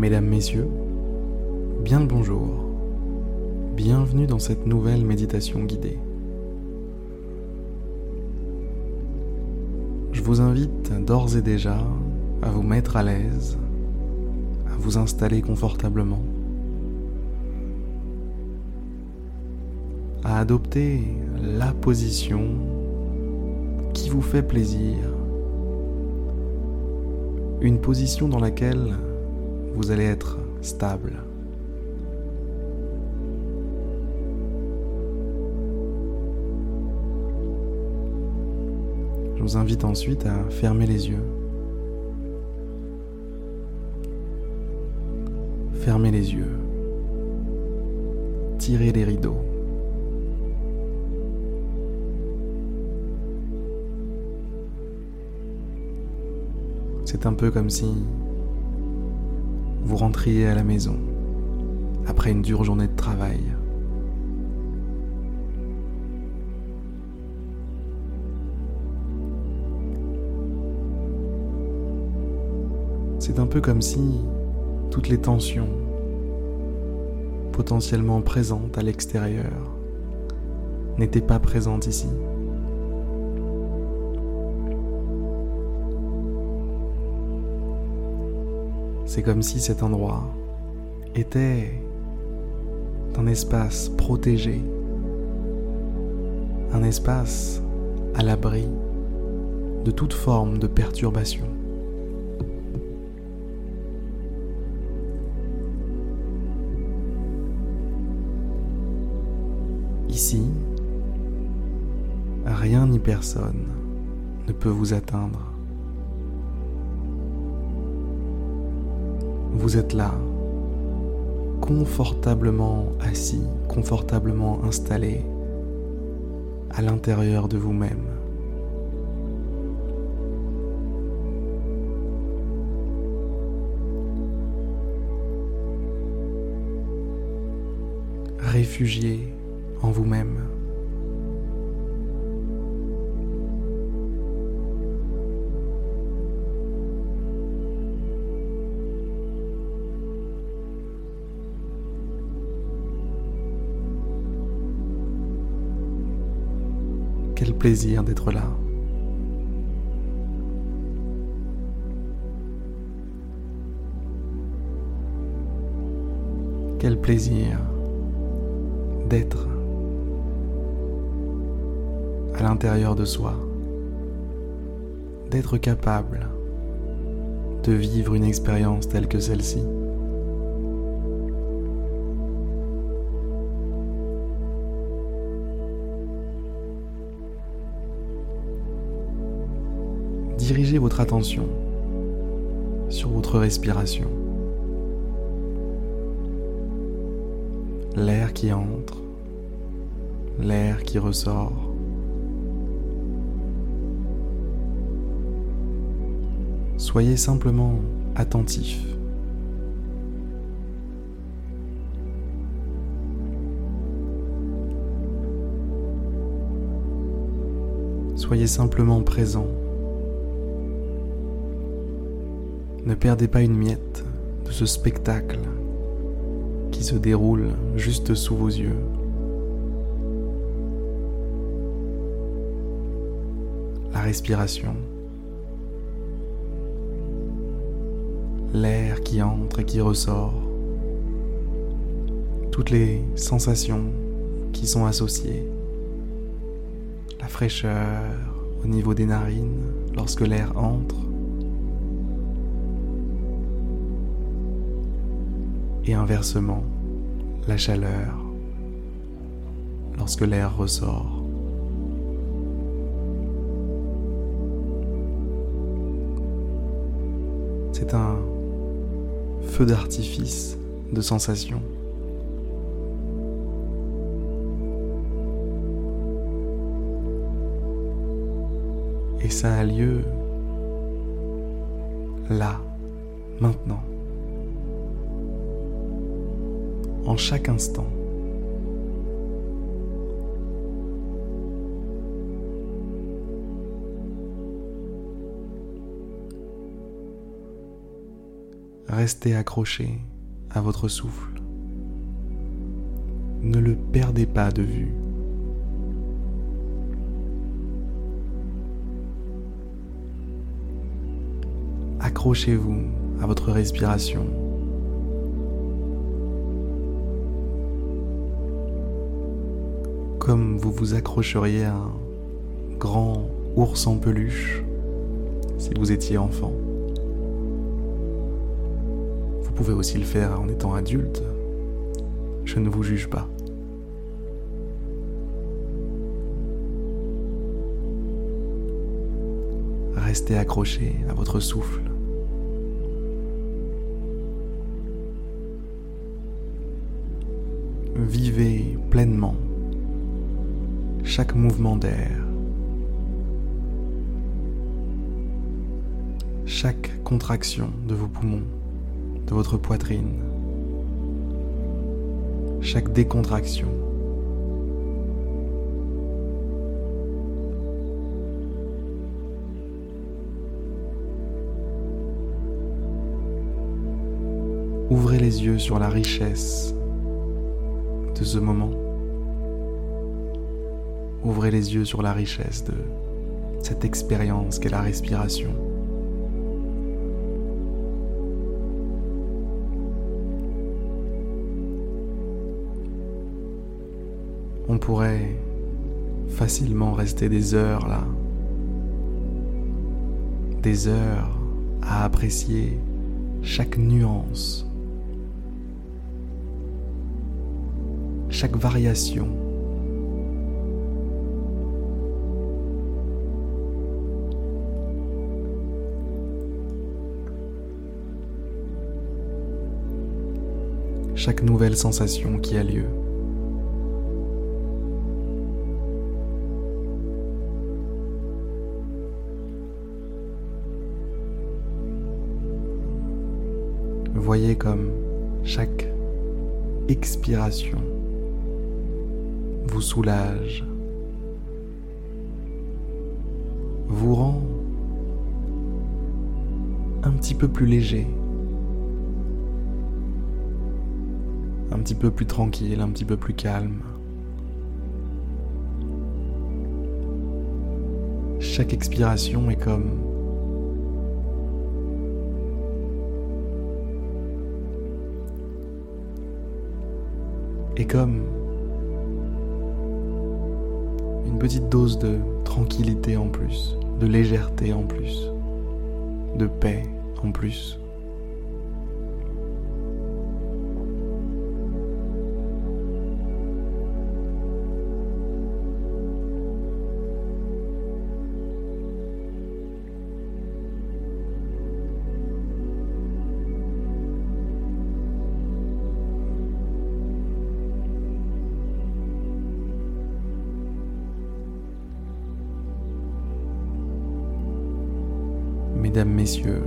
Mesdames, Messieurs, bien le bonjour. Bienvenue dans cette nouvelle méditation guidée. Je vous invite d'ores et déjà à vous mettre à l'aise, à vous installer confortablement, à adopter la position qui vous fait plaisir, une position dans laquelle vous allez être stable. Je vous invite ensuite à fermer les yeux. Fermez les yeux. Tirez les rideaux. C'est un peu comme si vous rentriez à la maison après une dure journée de travail. C'est un peu comme si toutes les tensions potentiellement présentes à l'extérieur n'étaient pas présentes ici. C'est comme si cet endroit était un espace protégé, un espace à l'abri de toute forme de perturbation. Ici, rien ni personne ne peut vous atteindre. Vous êtes là, confortablement assis, confortablement installé à l'intérieur de vous-même. Réfugié en vous-même. Quel plaisir d'être là. Quel plaisir d'être à l'intérieur de soi, d'être capable de vivre une expérience telle que celle-ci. Dirigez votre attention sur votre respiration. L'air qui entre, l'air qui ressort. Soyez simplement attentif. Soyez simplement présent. Ne perdez pas une miette de ce spectacle qui se déroule juste sous vos yeux. La respiration. L'air qui entre et qui ressort. Toutes les sensations qui sont associées. La fraîcheur au niveau des narines lorsque l'air entre et inversement la chaleur lorsque l'air ressort. C'est un feu d'artifice de sensations. Et ça a lieu là, maintenant. En chaque instant. Restez accroché à votre souffle. Ne le perdez pas de vue. Accrochez-vous à votre respiration. Comme vous vous accrocheriez à un grand ours en peluche si vous étiez enfant. Vous pouvez aussi le faire en étant adulte. Je ne vous juge pas. Restez accroché à votre souffle. Vivez pleinement chaque mouvement d'air, chaque contraction de vos poumons, de votre poitrine, chaque décontraction. Ouvrez les yeux sur la richesse de ce moment. Ouvrez les yeux sur la richesse de cette expérience qu'est la respiration. On pourrait facilement rester des heures là, des heures à apprécier chaque nuance, chaque variation chaque nouvelle sensation qui a lieu. Voyez comme chaque expiration vous soulage, vous rend un petit peu plus léger. Un petit peu plus tranquille, un petit peu plus calme. Chaque expiration est comme est comme une petite dose de tranquillité en plus, de légèreté en plus, de paix en plus. Mesdames, messieurs,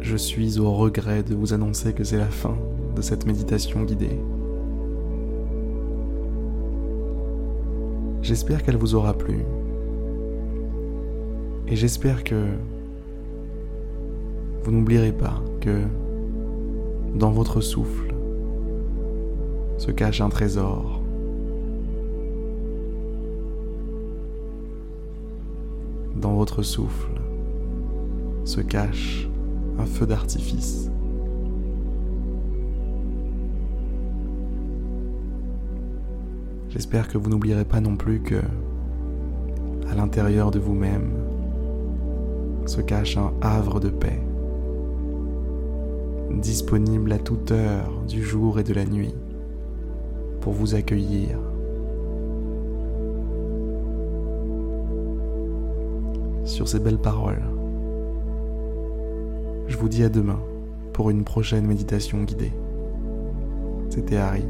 je suis au regret de vous annoncer que c'est la fin de cette méditation guidée. J'espère qu'elle vous aura plu. Et j'espère que vous n'oublierez pas que dans votre souffle se cache un trésor dans votre souffle se cache un feu d'artifice. J'espère que vous n'oublierez pas non plus que à l'intérieur de vous-même se cache un havre de paix, disponible à toute heure du jour et de la nuit pour vous accueillir sur ces belles paroles. Je vous dis à demain pour une prochaine méditation guidée. C'était Harry.